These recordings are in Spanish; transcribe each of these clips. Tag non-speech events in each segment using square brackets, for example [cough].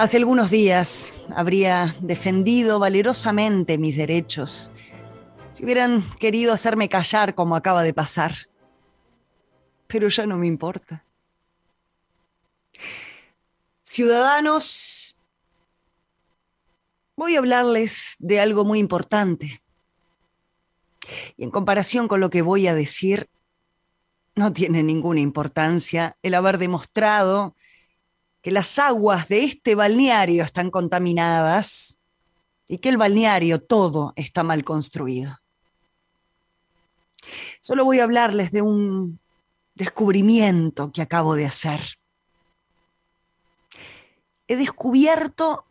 Hace algunos días habría defendido valerosamente mis derechos si hubieran querido hacerme callar como acaba de pasar. Pero ya no me importa. Ciudadanos, voy a hablarles de algo muy importante. Y en comparación con lo que voy a decir, no tiene ninguna importancia el haber demostrado que las aguas de este balneario están contaminadas y que el balneario todo está mal construido. Solo voy a hablarles de un descubrimiento que acabo de hacer. He descubierto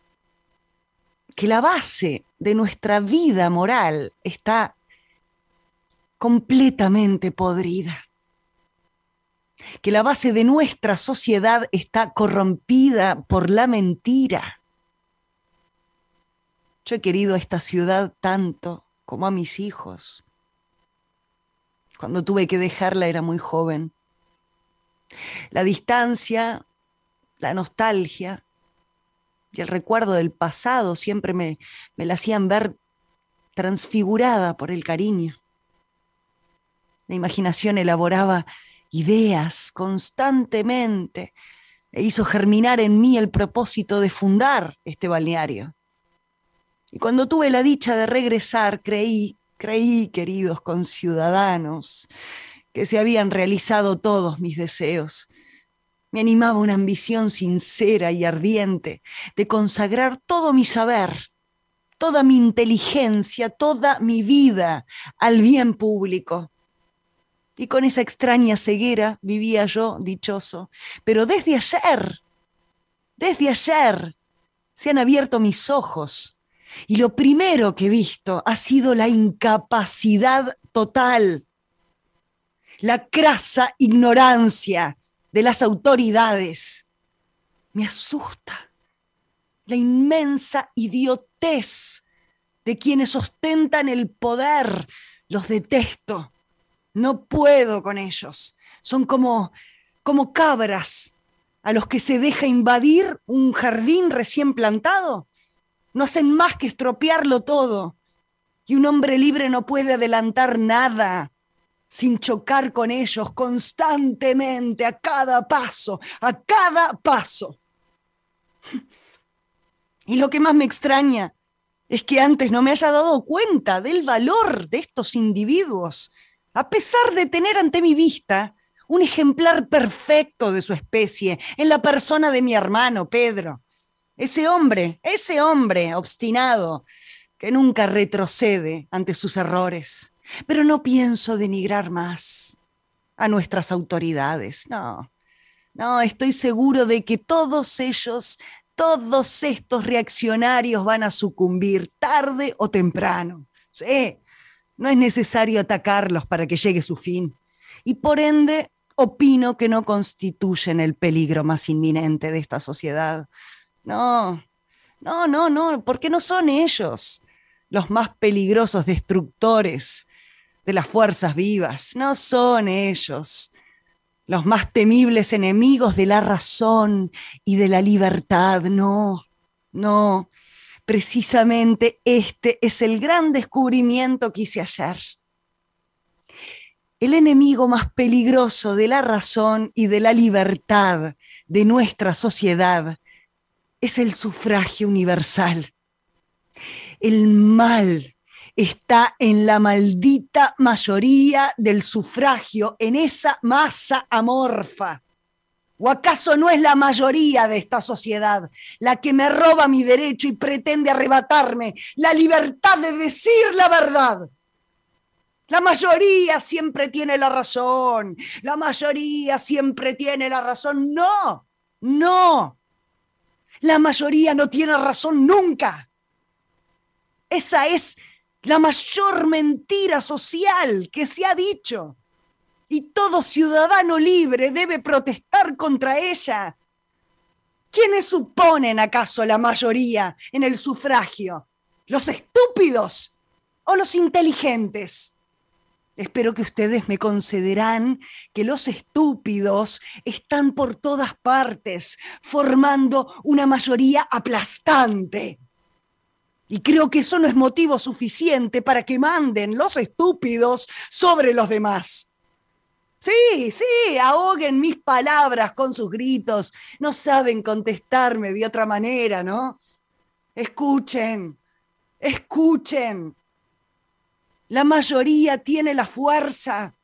que la base de nuestra vida moral está completamente podrida que la base de nuestra sociedad está corrompida por la mentira. Yo he querido a esta ciudad tanto como a mis hijos. Cuando tuve que dejarla era muy joven. La distancia, la nostalgia y el recuerdo del pasado siempre me, me la hacían ver transfigurada por el cariño. La imaginación elaboraba ideas constantemente e hizo germinar en mí el propósito de fundar este balneario. Y cuando tuve la dicha de regresar, creí, creí, queridos conciudadanos, que se habían realizado todos mis deseos. Me animaba una ambición sincera y ardiente de consagrar todo mi saber, toda mi inteligencia, toda mi vida al bien público y con esa extraña ceguera vivía yo dichoso. Pero desde ayer, desde ayer, se han abierto mis ojos y lo primero que he visto ha sido la incapacidad total, la crasa ignorancia de las autoridades. Me asusta la inmensa idiotez de quienes ostentan el poder. Los detesto. No puedo con ellos. Son como, como cabras a los que se deja invadir un jardín recién plantado. No hacen más que estropearlo todo. Y un hombre libre no puede adelantar nada sin chocar con ellos constantemente, a cada paso, a cada paso. Y lo que más me extraña es que antes no me haya dado cuenta del valor de estos individuos a pesar de tener ante mi vista un ejemplar perfecto de su especie en la persona de mi hermano Pedro. Ese hombre, ese hombre obstinado que nunca retrocede ante sus errores. Pero no pienso denigrar más a nuestras autoridades, no. No, estoy seguro de que todos ellos, todos estos reaccionarios van a sucumbir tarde o temprano. Sí, no es necesario atacarlos para que llegue su fin. Y por ende, opino que no constituyen el peligro más inminente de esta sociedad. No, no, no, no, porque no son ellos los más peligrosos destructores de las fuerzas vivas. No son ellos los más temibles enemigos de la razón y de la libertad. No, no. Precisamente este es el gran descubrimiento que hice ayer. El enemigo más peligroso de la razón y de la libertad de nuestra sociedad es el sufragio universal. El mal está en la maldita mayoría del sufragio, en esa masa amorfa ¿O acaso no es la mayoría de esta sociedad la que me roba mi derecho y pretende arrebatarme la libertad de decir la verdad? La mayoría siempre tiene la razón. La mayoría siempre tiene la razón. No, no. La mayoría no tiene razón nunca. Esa es la mayor mentira social que se ha dicho y todo ciudadano libre debe protestar contra ella. ¿Quiénes suponen acaso la mayoría en el sufragio? ¿Los estúpidos o los inteligentes? Espero que ustedes me concederán que los estúpidos están por todas partes, formando una mayoría aplastante. Y creo que eso no es motivo suficiente para que manden los estúpidos sobre los demás. Sí, sí, ahoguen mis palabras con sus gritos. No saben contestarme de otra manera, ¿no? Escuchen, escuchen. La mayoría tiene la fuerza,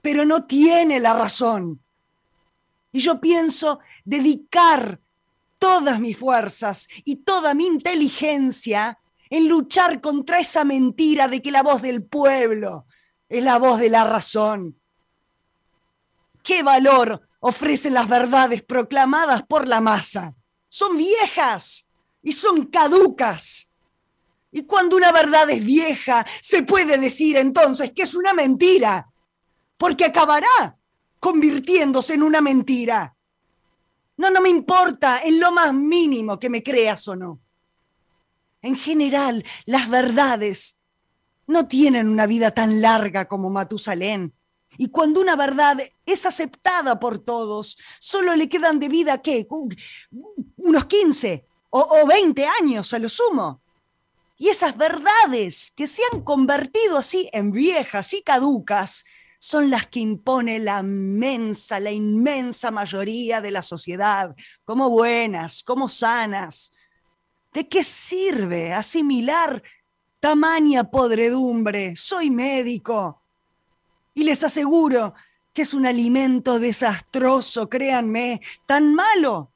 pero no tiene la razón. Y yo pienso dedicar todas mis fuerzas y toda mi inteligencia en luchar contra esa mentira de que la voz del pueblo es la voz de la razón. ¿Qué valor ofrecen las verdades proclamadas por la masa? Son viejas y son caducas. Y cuando una verdad es vieja, se puede decir entonces que es una mentira, porque acabará convirtiéndose en una mentira. No, no me importa en lo más mínimo que me creas o no. En general, las verdades no tienen una vida tan larga como Matusalén. Y cuando una verdad es aceptada por todos, solo le quedan de vida, ¿qué? Unos 15 o, o 20 años a lo sumo. Y esas verdades que se han convertido así en viejas y caducas son las que impone la inmensa, la inmensa mayoría de la sociedad, como buenas, como sanas. ¿De qué sirve asimilar tamaña podredumbre? Soy médico. Y les aseguro que es un alimento desastroso, créanme, tan malo,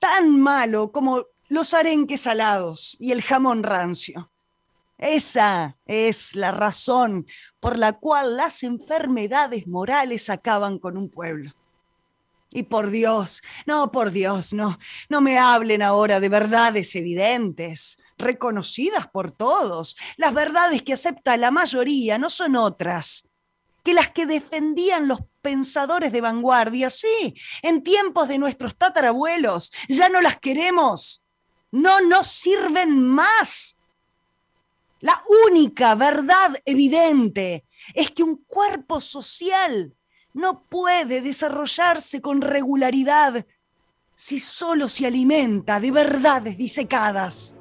tan malo como los arenques salados y el jamón rancio. Esa es la razón por la cual las enfermedades morales acaban con un pueblo. Y por Dios, no, por Dios, no, no me hablen ahora de verdades evidentes, reconocidas por todos. Las verdades que acepta la mayoría no son otras que las que defendían los pensadores de vanguardia. Sí, en tiempos de nuestros tatarabuelos ya no las queremos no nos sirven más. La única verdad evidente es que un cuerpo social no puede desarrollarse con regularidad si solo se alimenta de verdades disecadas.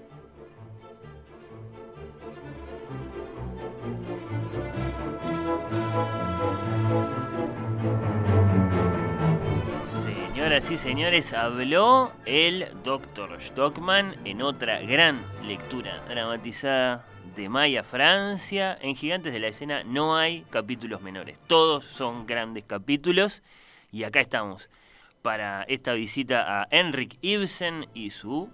Señoras señores, habló el Dr. Stockman en otra gran lectura dramatizada de Maya Francia. En Gigantes de la Escena no hay capítulos menores, todos son grandes capítulos. Y acá estamos para esta visita a Henrik Ibsen y su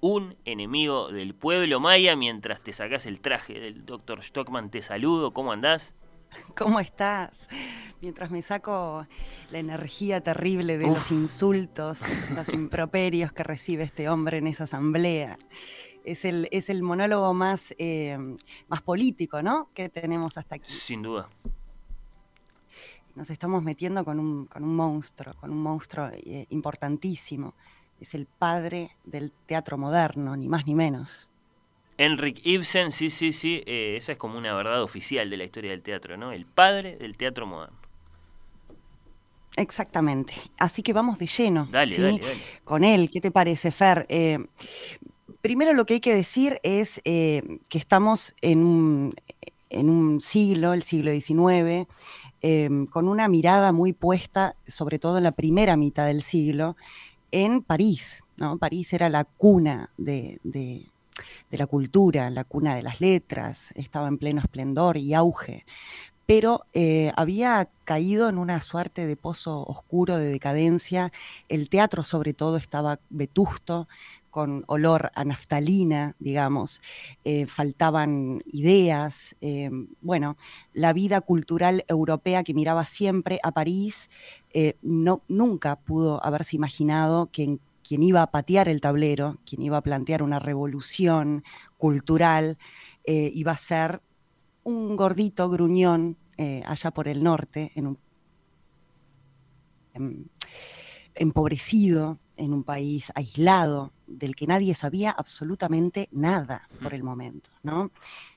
Un enemigo del pueblo maya. Mientras te sacas el traje del Dr. Stockman, te saludo. ¿Cómo andás? [laughs] ¿Cómo estás? Mientras me saco la energía terrible de los insultos, [laughs] los improperios que recibe este hombre en esa asamblea. Es el, es el monólogo más, eh, más político, ¿no? Que tenemos hasta aquí. Sin duda. Nos estamos metiendo con un, con un monstruo, con un monstruo eh, importantísimo. Es el padre del teatro moderno, ni más ni menos. Henrik Ibsen, sí, sí, sí, eh, esa es como una verdad oficial de la historia del teatro, ¿no? El padre del teatro moderno. Exactamente. Así que vamos de lleno. Dale, dale, Con él, ¿qué te parece, Fer? Eh, primero lo que hay que decir es eh, que estamos en un, en un, siglo, el siglo XIX, con una mirada muy puesta, sobre todo en la primera mitad del siglo, en París. ¿no? París era la cuna de de la cultura, la cuna de las letras, estaba en pleno esplendor y auge, pero eh, había caído en una suerte de pozo oscuro de decadencia, el teatro sobre todo estaba vetusto, con olor a naftalina, digamos, eh, faltaban ideas, eh, bueno, la vida cultural europea que miraba siempre a París no, nunca pudo haberse imaginado que en quien iba a patear el tablero, quien iba a plantear una revolución cultural, eh, iba a ser un gordito gruñón eh, allá por el norte, en un, em, empobrecido, en un país aislado, del que nadie sabía absolutamente nada por el momento, ¿no?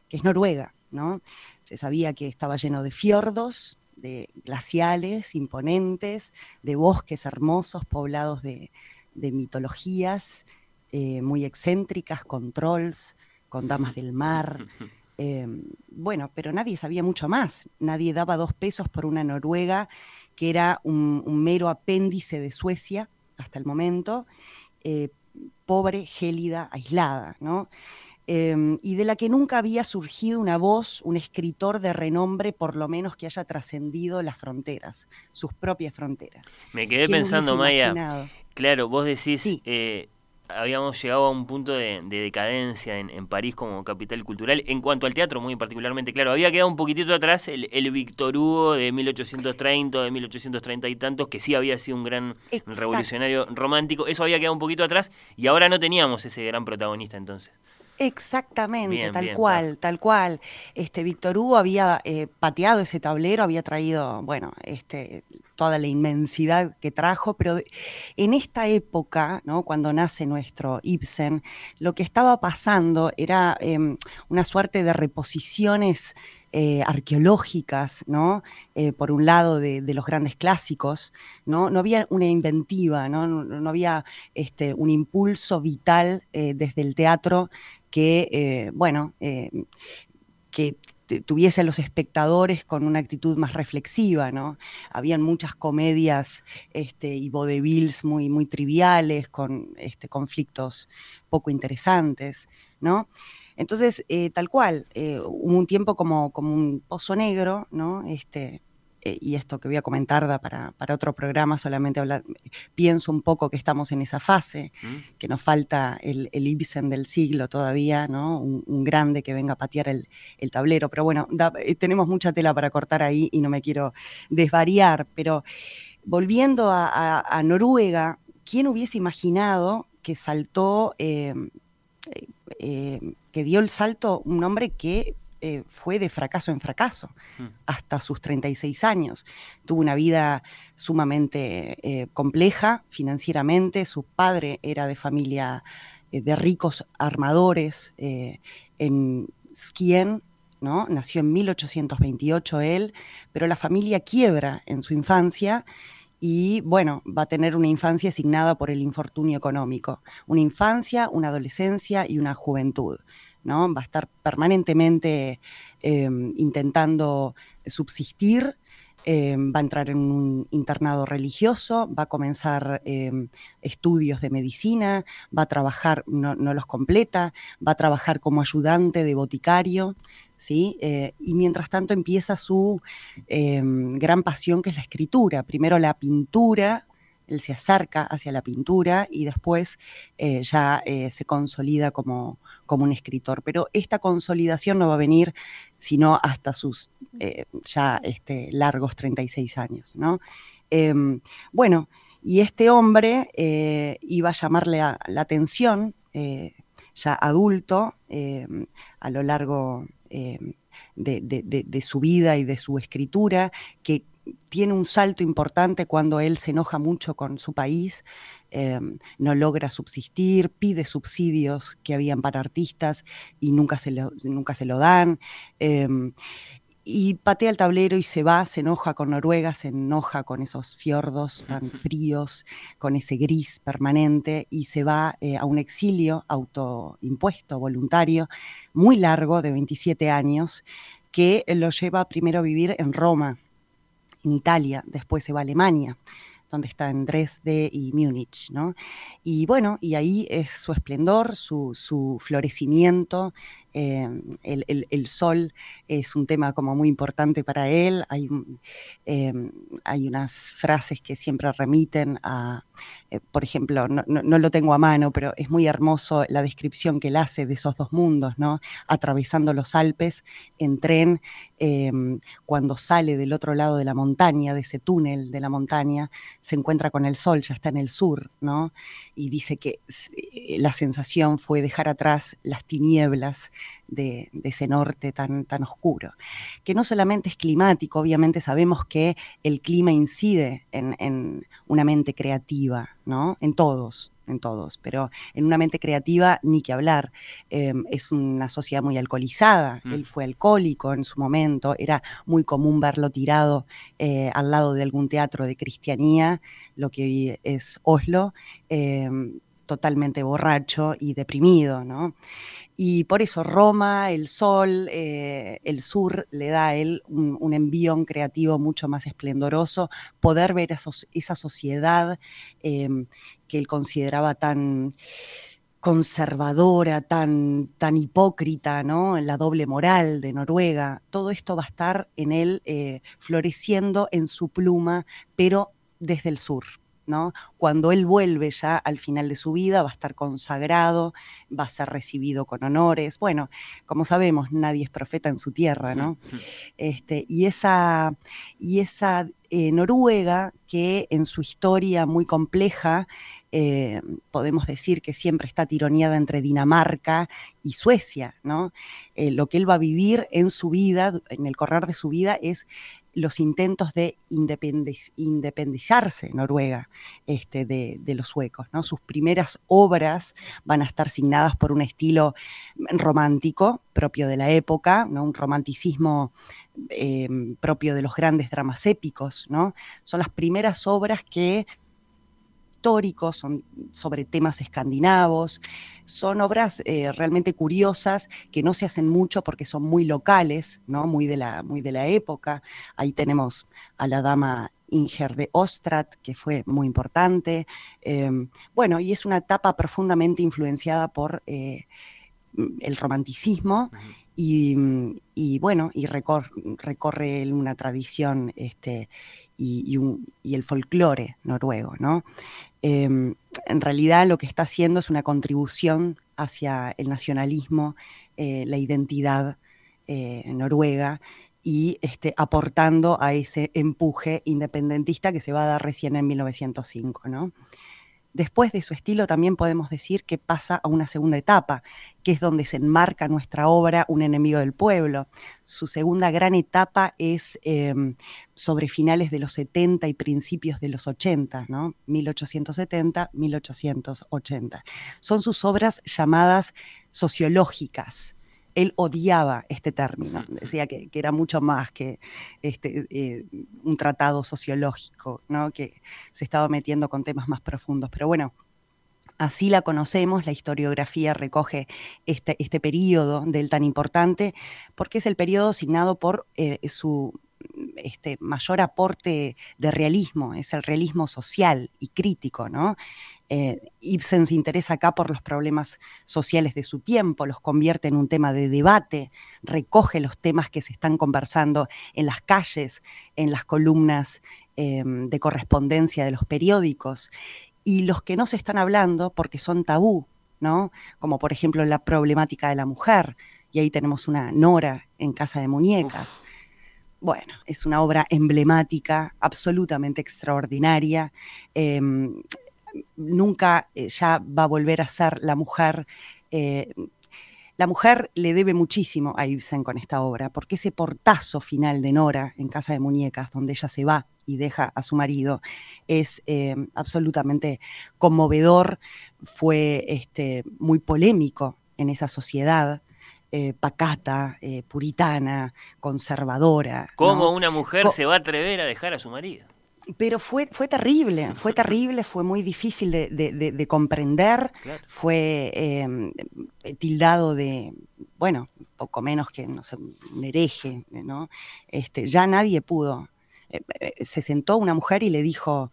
que es Noruega. ¿no? Se sabía que estaba lleno de fiordos, de glaciales imponentes, de bosques hermosos poblados de, mitologías eh, muy excéntricas, con trolls, con damas del mar. [laughs] Em, bueno, pero nadie sabía mucho más. Nadie daba dos pesos por una Noruega que era un, mero apéndice de Suecia hasta el momento, eh, pobre, gélida, aislada, ¿no? Em, y de la que nunca había surgido una voz, un escritor de renombre, por lo menos que haya trascendido las fronteras, sus propias fronteras. Me quedé pensando, Maya, claro, vos decís, eh, habíamos llegado a un punto de, decadencia en, París como capital cultural. En cuanto al teatro, muy particularmente, claro, había quedado un poquitito atrás el, el Victor Hugo de 1830 de 1830 y tantos, que sí había sido un gran revolucionario romántico. Eso había quedado un poquito atrás y ahora no teníamos ese gran protagonista entonces. Exactamente, tal cual, tal cual. Este Víctor Hugo había eh, pateado ese tablero, había traído, bueno, este, toda la inmensidad que trajo, pero en esta época, ¿no? cuando nace nuestro Ibsen, lo que estaba pasando era em, una suerte de reposiciones eh, arqueológicas, ¿no? Eh, por un lado de, los grandes clásicos, ¿no? No había una inventiva, no, no, había este, un impulso vital desde el teatro que, eh, bueno, eh, que tuviese a los espectadores con una actitud más reflexiva, ¿no? Habían muchas comedias este, y vodevils muy, muy triviales, con este, conflictos poco interesantes, ¿no? Entonces, eh, tal cual, hubo un tiempo como, como un pozo negro, ¿no? Este, eh, y esto que voy a comentar da para, otro programa, solamente hablar, pienso un poco que estamos en esa fase, mm. que nos falta el, el, Ibsen del siglo todavía, ¿no? Un, grande que venga a patear el, tablero, pero bueno, eh, tenemos mucha tela para cortar ahí y no me quiero desvariar, pero volviendo a, Noruega, ¿quién hubiese imaginado que saltó, eh, que dio el salto un hombre que eh, fue de fracaso en fracaso hmm. hasta sus 36 años. Tuvo una vida sumamente eh, compleja financieramente. Su padre era de familia eh, de ricos armadores en Skien, ¿no? Nació en 1828 él, pero la familia quiebra en su infancia y bueno, va a tener una infancia asignada por el infortunio económico, una infancia, una adolescencia y una juventud. Va a estar permanentemente em, intentando subsistir, em, va a entrar en un internado religioso, va a comenzar em, estudios de medicina, va a trabajar, no, los completa, va a trabajar como ayudante de boticario, ¿sí? Eh, y mientras tanto empieza su gran pasión que es la escritura, primero la pintura, él se acerca hacia la pintura y después eh, ya eh, se consolida como, como un escritor. Pero esta consolidación no va a venir sino hasta sus eh, ya este, largos 36 años. ¿no? Em, bueno, y este hombre iba a llamarle la atención, ya adulto, em, a lo largo em, de, su vida y de su escritura, que tiene un salto importante cuando él se enoja mucho con su país, em, no logra subsistir, pide subsidios que habían para artistas y nunca se lo, nunca se lo dan. Em, y patea el tablero y se va, se enoja con Noruega, se enoja con esos fiordos tan fríos, con ese gris permanente y se va eh, a un exilio autoimpuesto, voluntario, muy largo, de 27 años, que lo lleva primero a vivir en Roma, en Italia, después se va a Alemania, donde está en Dresde y Múnich, ¿no? Y bueno, y ahí es su esplendor, su, su florecimiento, Em, el, sol es un tema como muy importante para él. Hay, em, hay unas frases que siempre remiten a, eh, por ejemplo, no, lo tengo a mano, pero es muy hermoso la descripción que él hace de esos dos mundos, ¿no? Atravesando los Alpes en tren, em, cuando sale del otro lado de la montaña, de ese túnel de la montaña, se encuentra con el sol, ya está en el sur, ¿no? Y dice que eh, la sensación fue dejar atrás las tinieblas de, ese norte tan, tan oscuro, que no solamente es climático, obviamente sabemos que el clima incide en, en una mente creativa, ¿no? En todos, en todos, pero en una mente creativa ni que hablar. Em, es una sociedad muy alcoholizada, mm. él fue alcohólico en su momento, era muy común verlo tirado eh, al lado de algún teatro de cristianía, lo que hoy es Oslo. Em, totalmente borracho y deprimido, ¿no? Y por eso Roma, el sol, eh, el sur, le da a él un, envión creativo mucho más esplendoroso, poder ver esa sociedad em, que él consideraba tan conservadora, tan, tan hipócrita, ¿no? La doble moral de Noruega. Todo esto va a estar en él eh, floreciendo en su pluma, pero desde el sur. ¿No? Cuando él vuelve ya al final de su vida, va a estar consagrado, va a ser recibido con honores. Bueno, como sabemos, nadie es profeta en su tierra, ¿no? [laughs] Este, y esa, y esa eh, Noruega, que en su historia muy compleja, eh, podemos decir que siempre está tironeada entre Dinamarca y Suecia, ¿no? Eh, lo que él va a vivir en su vida, en el correr de su vida, es los intentos de independizarse Noruega este, de, los suecos. ¿no? Sus primeras obras van a estar signadas por un estilo romántico propio de la época, ¿no? un romanticismo em, propio de los grandes dramas épicos. ¿no? Son las primeras obras que históricos, son sobre temas escandinavos, son obras eh, realmente curiosas que no se hacen mucho porque son muy locales, ¿no? muy, de la, muy de la época. Ahí tenemos a la dama Inger de Ostrat, que fue muy importante. Em, bueno, y es una etapa profundamente influenciada por eh, el romanticismo. Y, bueno, y recorre una tradición este, y, el folclore noruego, ¿no? Em, en realidad lo que está haciendo es una contribución hacia el nacionalismo, eh, la identidad eh, noruega y este, aportando a ese empuje independentista que se va a dar recién en 1905. ¿no? Después de su estilo también podemos decir que pasa a una segunda etapa, que es donde se enmarca nuestra obra Un enemigo del pueblo. Su segunda gran etapa es em, sobre finales de los 70 y principios de los 80, ¿no? 1870-1880. Son sus obras llamadas sociológicas, él odiaba este término, decía que, era mucho más que este, eh, un tratado sociológico, ¿no? que se estaba metiendo con temas más profundos. Pero bueno, así la conocemos, la historiografía recoge este, este periodo del tan importante, porque es el periodo signado por eh, su este, mayor aporte de realismo, es el realismo social y crítico, ¿no? Eh, Ibsen se interesa acá por los problemas sociales de su tiempo, los convierte en un tema de debate, recoge los temas que se están conversando en las calles, en las columnas em, de correspondencia de los periódicos, y los que no se están hablando porque son tabú, ¿no? Como por ejemplo la problemática de la mujer, y ahí tenemos una Nora en Casa de Muñecas. Bueno, es una obra emblemática, absolutamente extraordinaria. Em, nunca eh, ya va a volver a ser la mujer. Eh, la mujer le debe muchísimo a Ibsen con esta obra, porque ese portazo final de Nora en Casa de Muñecas, donde ella se va y deja a su marido, es eh, absolutamente conmovedor, fue este, muy polémico en esa sociedad. pacata, puritana, conservadora. ¿Cómo una mujer se va a atrever a dejar a su marido? Pero fue, fue terrible, fue terrible, fue muy difícil de, comprender, fue em, tildado de, bueno, poco menos que, no sé, un hereje, ¿no? Este, ya nadie pudo. Eh, eh, se sentó una mujer y le dijo,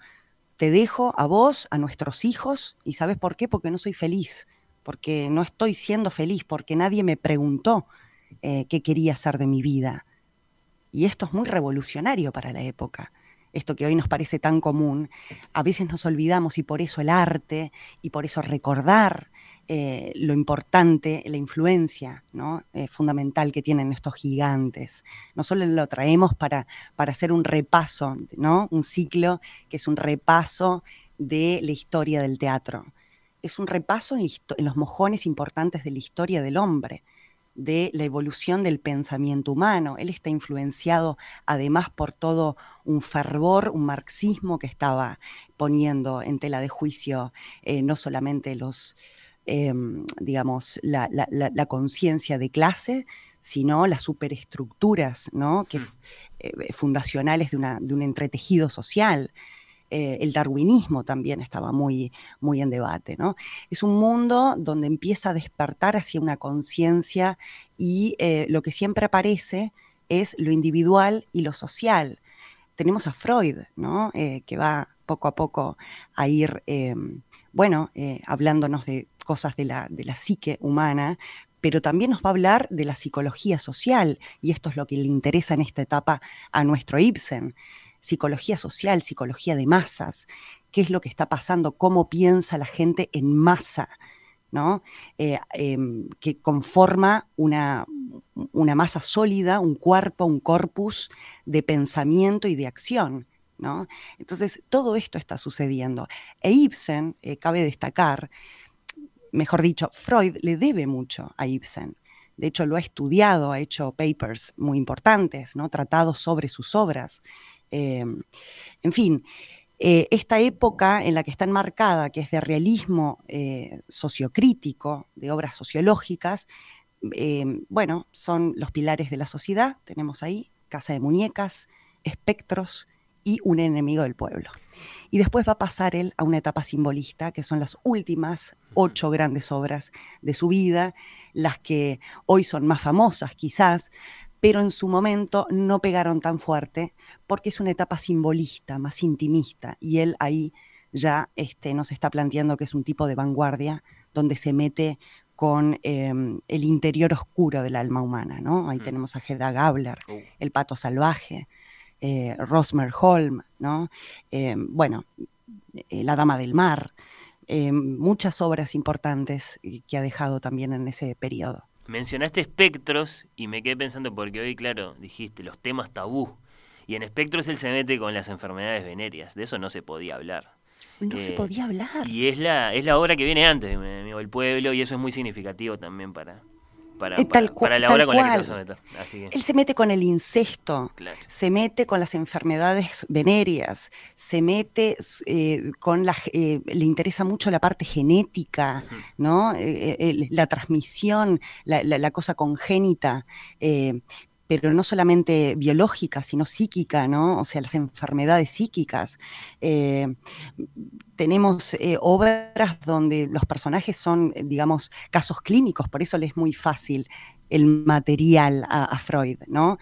te dejo a vos, a nuestros hijos, y ¿sabes por qué? Porque no soy feliz, porque no estoy siendo feliz, porque nadie me preguntó eh, qué quería hacer de mi vida. Y esto es muy revolucionario para la época esto que hoy nos parece tan común, a veces nos olvidamos y por eso el arte y por eso recordar eh, lo importante, la influencia. Eh, fundamental que tienen estos gigantes. No solo lo traemos para, para hacer un repaso, ¿no? un ciclo que es un repaso de la historia del teatro. Es un repaso en los mojones importantes de la historia del hombre de la evolución del pensamiento humano. Él está influenciado además por todo un fervor, un marxismo que estaba poniendo en tela de juicio eh, no solamente los, em, digamos, la, conciencia de clase, sino las superestructuras ¿no? que, hmm. eh, fundacionales de, de un entretejido social. Eh, el darwinismo también estaba muy, muy en debate. ¿no? Es un mundo donde empieza a despertar hacia una conciencia y eh, lo que siempre aparece es lo individual y lo social. Tenemos a Freud, ¿no? Eh, que va poco a poco a ir, bueno, hablándonos de cosas de la, de la psique humana, pero también nos va a hablar de la psicología social, y esto es lo que le interesa en esta etapa a nuestro Ibsen psicología social, psicología de masas, qué es lo que está pasando, cómo piensa la gente en masa, ¿no? Eh, em, que conforma una, una, masa sólida, un cuerpo, un corpus de pensamiento y de acción. ¿no? Entonces, todo esto está sucediendo. E Ibsen, eh, cabe destacar, mejor dicho, Freud le debe mucho a Ibsen. De hecho, lo ha estudiado, ha hecho papers muy importantes, ¿no? tratados sobre sus obras. Em, en fin, eh, esta época en la que está enmarcada, que es de realismo eh, sociocrítico, de obras sociológicas, em, bueno, son los pilares de la sociedad, tenemos ahí Casa de Muñecas, Espectros y Un enemigo del pueblo. Y después va a pasar él a una etapa simbolista, que son las últimas ocho grandes obras de su vida, las que hoy son más famosas quizás, pero en su momento no pegaron tan fuerte porque es una etapa simbolista, más intimista, y él ahí ya este, nos está planteando que es un tipo de vanguardia donde se mete con em, el interior oscuro del alma humana, ¿no? Ahí tenemos a Hedda Gabler, oh. El pato salvaje, eh, Rosmer Holm, ¿no? Em, bueno, eh, La dama del mar, em, muchas obras importantes que ha dejado también en ese periodo mencionaste espectros y me quedé pensando porque hoy, claro, dijiste los temas tabú. Y en espectros él se mete con las enfermedades venéreas. De eso no se podía hablar. No se eh, podía hablar. Y es la, es la obra que viene antes, mi amigo, el pueblo, y eso es muy significativo también para, para, eh, para, la hora con la que te vas a meter. Él se mete con el incesto, se mete con las enfermedades venéreas, se mete eh, con la... Eh, le interesa mucho la parte genética, ¿no? la transmisión, la, la, cosa congénita pero no solamente biológica, sino psíquica, ¿no? O sea, las enfermedades psíquicas. Eh, tenemos eh, obras donde los personajes son, eh, digamos, casos clínicos, por eso le es muy fácil el material a, Freud, ¿no?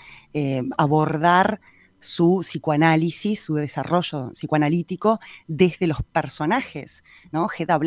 abordar su psicoanálisis, su desarrollo psicoanalítico desde los personajes. ¿no? Hedda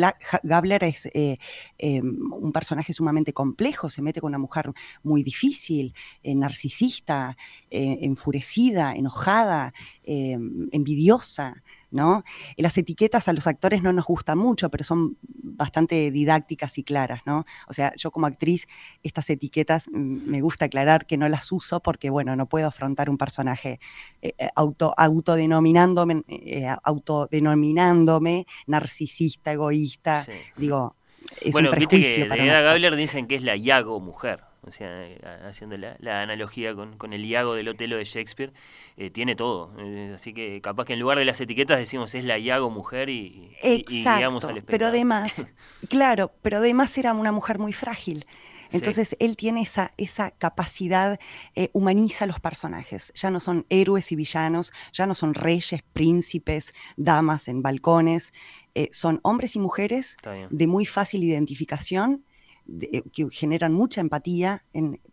Gabler es eh, em, un personaje sumamente complejo, se mete con una mujer muy difícil, eh, narcisista, eh, enfurecida, enojada, em, envidiosa. ¿No? Las etiquetas a los actores no nos gustan mucho, pero son bastante didácticas y claras, ¿no? O sea, yo como actriz, estas etiquetas mm, me gusta aclarar que no las uso porque, bueno, no puedo afrontar un personaje eh, eh, auto, autodenominándome, eh, autodenominándome narcisista, egoísta. Digo, es bueno, un prejuicio viste que de Gabler dicen que es la Yago mujer o sea, eh, haciendo la, analogía con, el Iago del Otelo de Shakespeare, eh, tiene todo. Eh, así que capaz que en lugar de las etiquetas decimos es la Iago mujer y, Exacto, Pero además, [laughs] claro, pero además era una mujer muy frágil. Entonces él tiene esa, esa capacidad, humaniza a los personajes. Ya no son héroes y villanos, ya no son reyes, príncipes, damas en balcones. son hombres y mujeres de muy fácil identificación eh, que generan mucha empatía,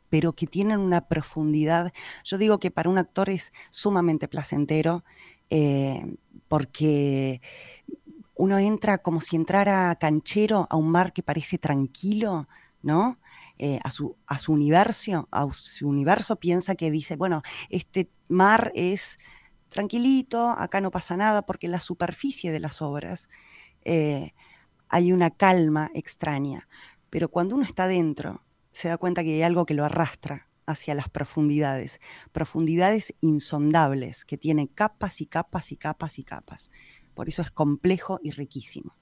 pero que tienen una profundidad. Yo digo que para un actor es sumamente placentero eh, porque uno entra como si entrara canchero a un mar que parece tranquilo, ¿no? Eh, a, su, a su universo, a su universo piensa que dice, bueno, este mar es tranquilito, acá no pasa nada, porque en la superficie de las obras hay una calma extraña. Pero cuando uno está dentro, se da cuenta que hay algo que lo arrastra hacia las profundidades, profundidades insondables que tienen capas y capas y capas y capas. Por eso es complejo y riquísimo.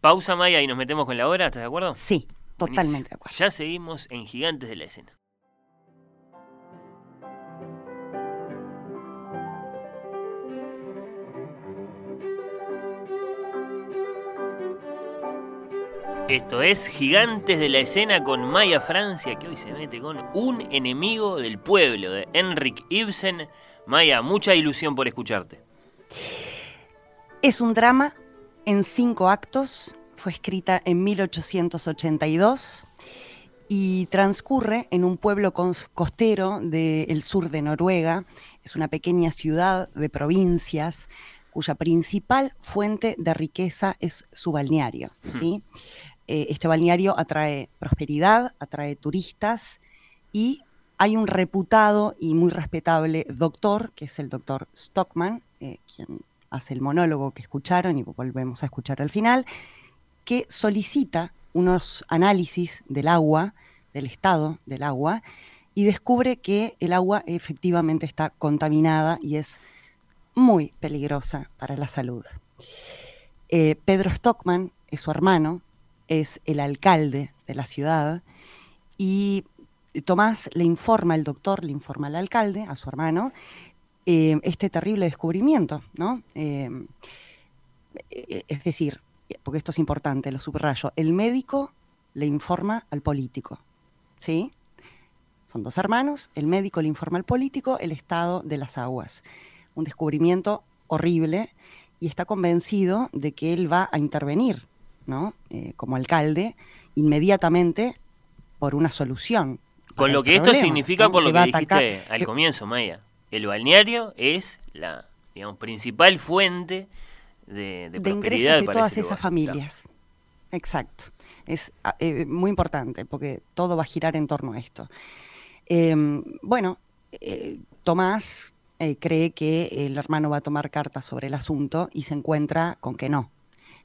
Pausa Maya y nos metemos con la hora, ¿estás de acuerdo? Sí, totalmente de acuerdo. Ya seguimos en Gigantes de la Escena. Esto es Gigantes de la Escena con Maya Francia, que hoy se mete con Un enemigo del pueblo de Henrik Ibsen. Maya, mucha ilusión por escucharte. Es un drama en cinco actos, fue escrita en 1882 y transcurre en un pueblo costero del sur de Noruega. Es una pequeña ciudad de provincias cuya principal fuente de riqueza es su balneario. ¿sí? Eh, este balneario atrae prosperidad, atrae turistas y hay un reputado y muy respetable doctor, que es el doctor Stockman, eh, quien hace el monólogo que escucharon y volvemos a escuchar al final, que solicita unos análisis del agua, del estado del agua, y descubre que el agua efectivamente está contaminada y es muy peligrosa para la salud. Eh, Pedro Stockman es su hermano, es el alcalde de la ciudad y Tomás le informa, el doctor le informa al alcalde, a su hermano, eh, este terrible descubrimiento, ¿no? Eh, es decir, porque esto es importante, lo subrayo, el médico le informa al político, ¿sí? Son dos hermanos, el médico le informa al político el estado de las aguas. Un descubrimiento horrible y está convencido de que él va a intervenir eh, como alcalde, inmediatamente por una solución. Con lo que esto significa, por lo que, dijiste al comienzo, Maya, el balneario es la digamos, principal fuente de, de, ingresos de todas esas familias. Exacto. Es ah, eh, muy importante porque todo va a girar en torno a esto. Em, bueno, eh, Tomás cree que el hermano va a tomar cartas sobre el asunto y se encuentra con que no,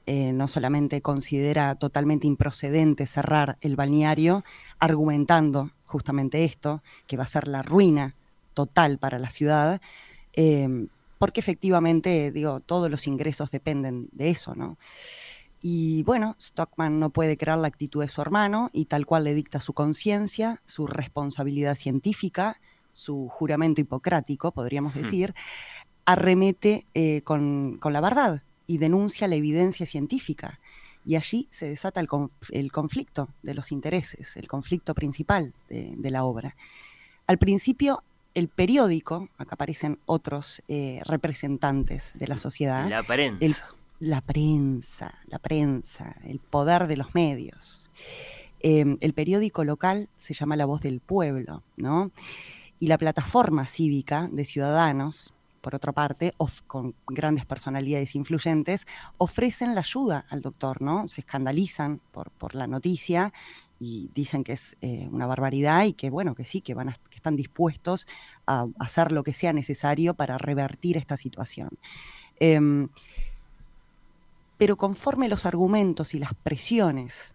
eh, no solamente considera totalmente improcedente cerrar el balneario, argumentando justamente esto, que va a ser la ruina total para la ciudad, em, porque efectivamente, digo, todos los ingresos dependen de eso, ¿no? Y bueno, Stockman no puede crear la actitud de su hermano y tal cual le dicta su conciencia, su responsabilidad científica, su juramento hipocrático, podríamos hmm. decir, arremete eh, con, con la verdad, y denuncia la evidencia científica. Y allí se desata el, conflicto de los intereses, el conflicto principal de, la obra. Al principio, el periódico, acá aparecen otros eh, representantes de la sociedad. La prensa. la prensa, la prensa, el poder de los medios. Em, el periódico local se llama La Voz del Pueblo, ¿no? Y la plataforma cívica de ciudadanos por otra parte, con grandes personalidades influyentes, ofrecen la ayuda al doctor, ¿no? Se escandalizan por, la noticia y dicen que es eh, una barbaridad y que, bueno, que sí, que, van que están dispuestos a hacer lo que sea necesario para revertir esta situación. Em, pero conforme los argumentos y las presiones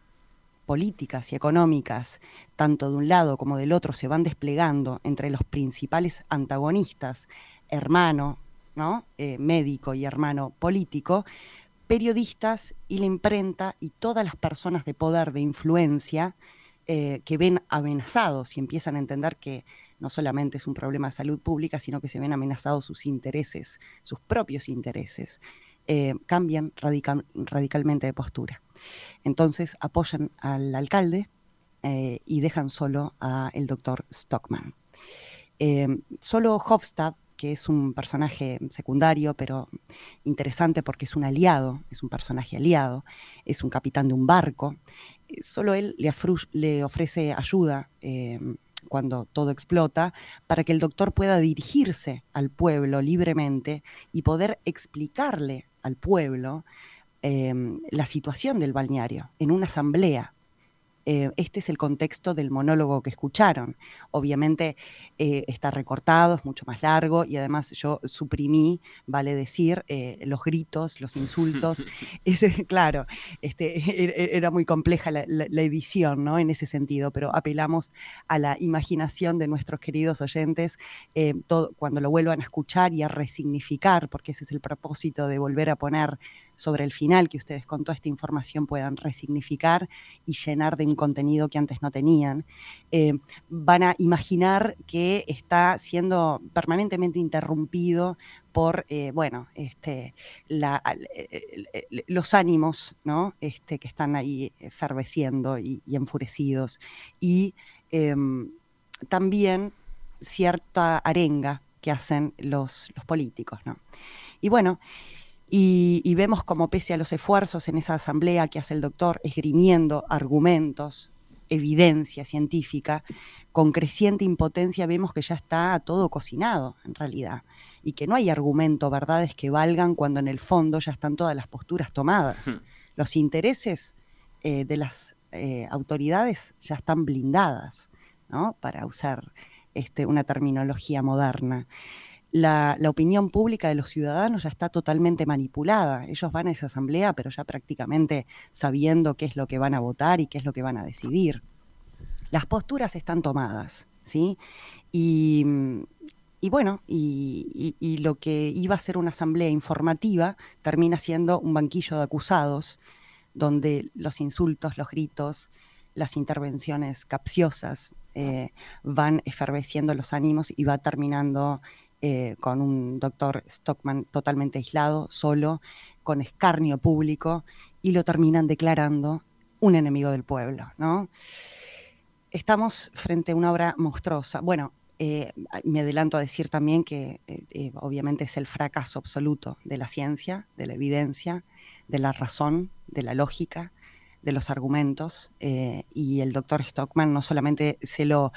políticas y económicas, tanto de un lado como del otro, se van desplegando entre los principales antagonistas hermano ¿no? Eh, médico y hermano político, periodistas y la imprenta y todas las personas de poder, de influencia, eh, que ven amenazados y empiezan a entender que no solamente es un problema de salud pública, sino que se ven amenazados sus intereses, sus propios intereses, eh, cambian radicalmente de postura. Entonces apoyan al alcalde y dejan solo al doctor Stockman. solo Hofstad que es un personaje secundario, pero interesante porque es un aliado, es un personaje aliado, es un capitán de un barco. Eh, solo él le, ofrece ayuda em, cuando todo explota para que el doctor pueda dirigirse al pueblo libremente y poder explicarle al pueblo em, la situación del balneario en una asamblea eh, este es el contexto del monólogo que escucharon. Obviamente eh, está recortado, es mucho más largo y además yo suprimí, vale decir, eh, los gritos, los insultos. [laughs] [laughs] claro, este, e-, e-, era muy compleja la, edición ¿no? en ese sentido, pero apelamos a la imaginación de nuestros queridos oyentes todo, cuando lo vuelvan a escuchar y a resignificar, porque ese es el propósito de volver a poner sobre el final que ustedes con toda esta información puedan resignificar y llenar de un contenido que antes no tenían, eh, van a imaginar que está siendo permanentemente interrumpido por, eh, bueno, este, los ánimos ¿no? este, que están ahí eferveciendo y, enfurecidos. Y em, también cierta arenga que hacen los, los políticos. ¿no? Y bueno, y, vemos como pese a los esfuerzos en esa asamblea que hace el doctor esgrimiendo argumentos, evidencia científica, con creciente impotencia vemos que ya está todo cocinado en realidad y que no hay argumento, verdades que valgan cuando en el fondo ya están todas las posturas tomadas. Hmm. Los intereses eh, de las eh, autoridades ya están blindadas, ¿no? para usar este, una terminología moderna. La, opinión pública de los ciudadanos ya está totalmente manipulada. Ellos van a esa asamblea, pero ya prácticamente sabiendo qué es lo que van a votar y qué es lo que van a decidir. Las posturas están tomadas, ¿sí? Y, bueno, y, y, lo que iba a ser una asamblea informativa termina siendo un banquillo de acusados, donde los insultos, los gritos, las intervenciones capciosas eh, van eferveciendo los ánimos y va terminando eh, con un doctor Stockman totalmente aislado, solo, con escarnio público, y lo terminan declarando un enemigo del pueblo. ¿no? Estamos frente a una obra monstruosa. Bueno, eh, me adelanto a decir también que obviamente es el fracaso absoluto de la ciencia, de la evidencia, de la razón, de la lógica, de los argumentos eh, y el doctor Stockman no solamente se lo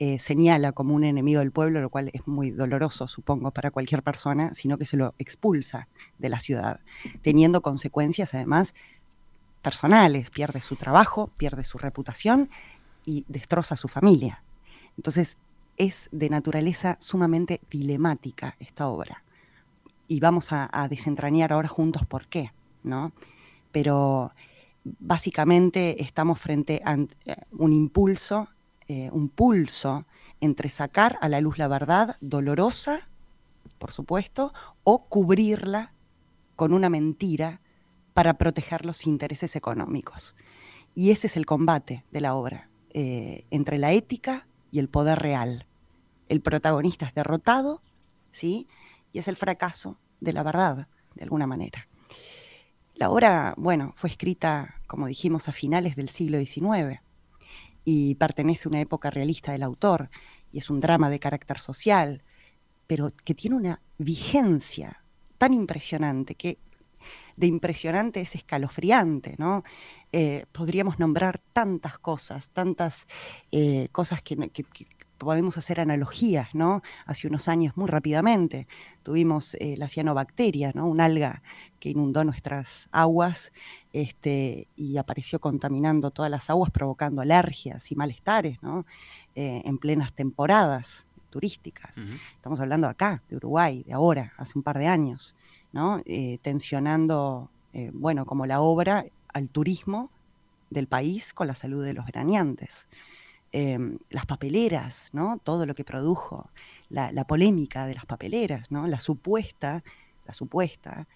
eh, señala como un enemigo del pueblo, lo cual es muy doloroso, supongo, para cualquier persona, sino que se lo expulsa de la ciudad, teniendo consecuencias además personales, pierde su trabajo, pierde su reputación y destroza su familia. Entonces, es de naturaleza sumamente dilemática esta obra. Y vamos a, a desentrañar ahora juntos por qué, ¿no? Pero básicamente estamos frente a eh, un impulso, eh, un pulso entre sacar a la luz la verdad dolorosa, por supuesto, o cubrirla con una mentira para proteger los intereses económicos. Y ese es el combate de la obra, eh, entre la ética y el poder real. El protagonista es derrotado, ¿sí? Y es el fracaso de la verdad, de alguna manera. La obra, bueno, fue escrita, como dijimos, a finales del siglo XIX y pertenece a una época realista del autor y es un drama de carácter social, pero que tiene una vigencia tan impresionante que de impresionante es escalofriante, ¿no? Eh, podríamos nombrar tantas cosas, tantas eh, cosas que, podemos hacer analogías, ¿no? Hace unos años, muy rápidamente, tuvimos eh, la cianobacteria, ¿no? Un alga que inundó nuestras aguas este, y apareció contaminando todas las aguas, provocando alergias y malestares, ¿no? Eh, en plenas temporadas turísticas. Estamos hablando acá, de Uruguay, de ahora, hace un par de años, ¿no? Eh, tensionando, bueno, como la obra, al turismo del país con la salud de los veraneantes. Em, las papeleras, ¿no? Todo lo que produjo, la, polémica de las papeleras, ¿no? La supuesta, la supuesta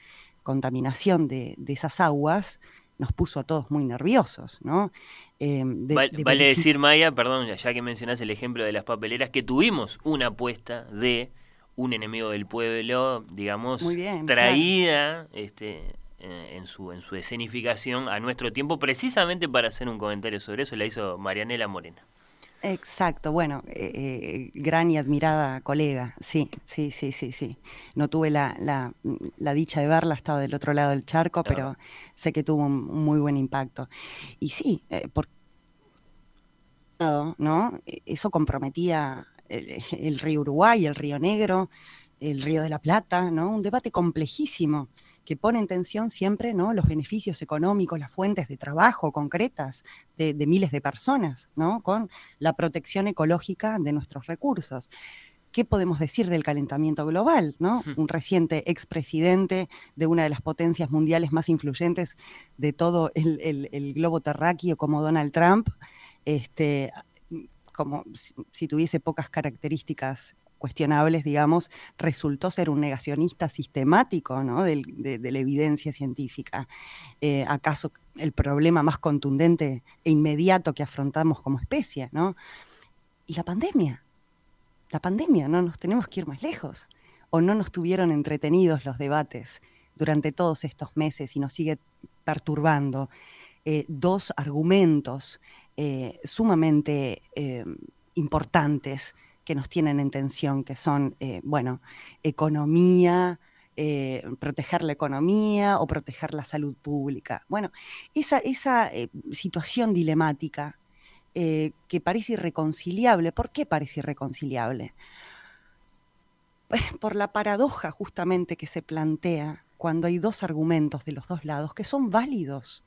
contaminación de, esas aguas nos puso a todos muy nerviosos, ¿no? Em, vale, decir, [laughs] Maya, perdón, ya que mencionás el ejemplo de las papeleras, que tuvimos una apuesta de un enemigo del pueblo, digamos, traída este, eh, en, su, en su escenificación a nuestro tiempo, precisamente para hacer un comentario sobre eso, la hizo Marianela Morena. Exacto, bueno, eh, eh, gran y admirada colega, sí, sí, sí, sí, sí. No tuve la, la, dicha de verla, estaba del otro lado del charco, pero sé que tuvo un, muy buen impacto. Y sí, eh, por ¿no? Eso comprometía el, el, río Uruguay, el río Negro, el río de la Plata, ¿no? Un debate complejísimo que pone en tensión siempre ¿no? los beneficios económicos, las fuentes de trabajo concretas de, miles de personas, ¿no? con la protección ecológica de nuestros recursos. ¿Qué podemos decir del calentamiento global? ¿no? Un reciente expresidente de una de las potencias mundiales más influyentes de todo el, globo terráqueo como Donald Trump, este, como si, tuviese pocas características cuestionables, digamos, resultó ser un negacionista sistemático ¿no? de, la evidencia científica. Eh, ¿Acaso el problema más contundente e inmediato que afrontamos como especie? ¿no? Y la pandemia. La pandemia, no nos tenemos que ir más lejos. O no nos tuvieron entretenidos los debates durante todos estos meses y nos sigue perturbando. Eh, dos argumentos eh, sumamente importantes que nos tienen en tensión, que son, bueno, economía, proteger la economía o proteger la salud pública. Bueno, esa, esa situación dilemática que parece irreconciliable, ¿por qué parece irreconciliable? [laughs] Por la paradoja justamente que se plantea cuando hay dos argumentos de los dos lados que son válidos,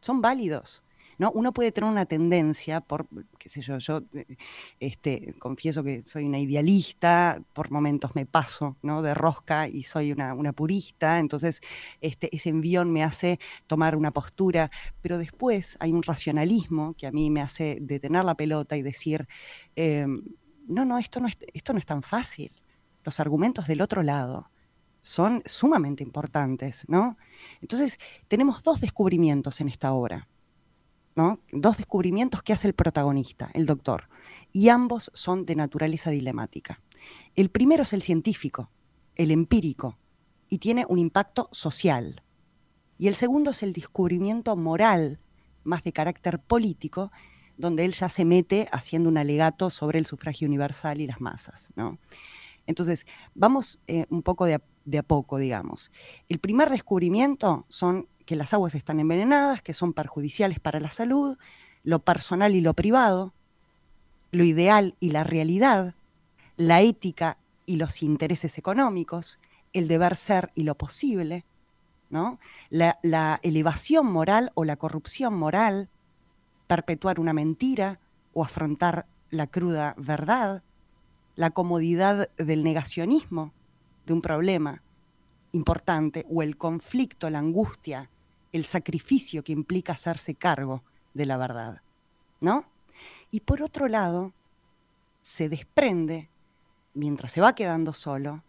son válidos. ¿No? Uno puede tener una tendencia, por, qué sé yo, yo eh, este, confieso que soy una idealista, por momentos me paso ¿no? de rosca y soy una, purista, entonces este, ese envión me hace tomar una postura, pero después hay un racionalismo que a mí me hace detener la pelota y decir, em, no, no, esto no, es, esto no es tan fácil. Los argumentos del otro lado son sumamente importantes, ¿no? Entonces, tenemos dos descubrimientos en esta obra, Dos descubrimientos que hace el protagonista, el doctor, y ambos son de naturaleza dilemática. El primero es el científico, el empírico, y tiene un impacto social. Y el segundo es el descubrimiento moral, más de carácter político, donde él ya se mete haciendo un alegato sobre el sufragio universal y las masas. Entonces, vamos eh, un poco de a poco, digamos. El primer descubrimiento son que las aguas están envenenadas, que son perjudiciales para la salud, lo personal y lo privado, lo ideal y la realidad, la ética y los intereses económicos, el deber ser y lo posible, ¿no? la, la elevación moral o la corrupción moral, perpetuar una mentira o afrontar la cruda verdad, la comodidad del negacionismo, de un problema importante o el conflicto, la angustia, el sacrificio que implica hacerse cargo de la verdad, ¿no? Y por otro lado, se desprende, mientras se va quedando solo,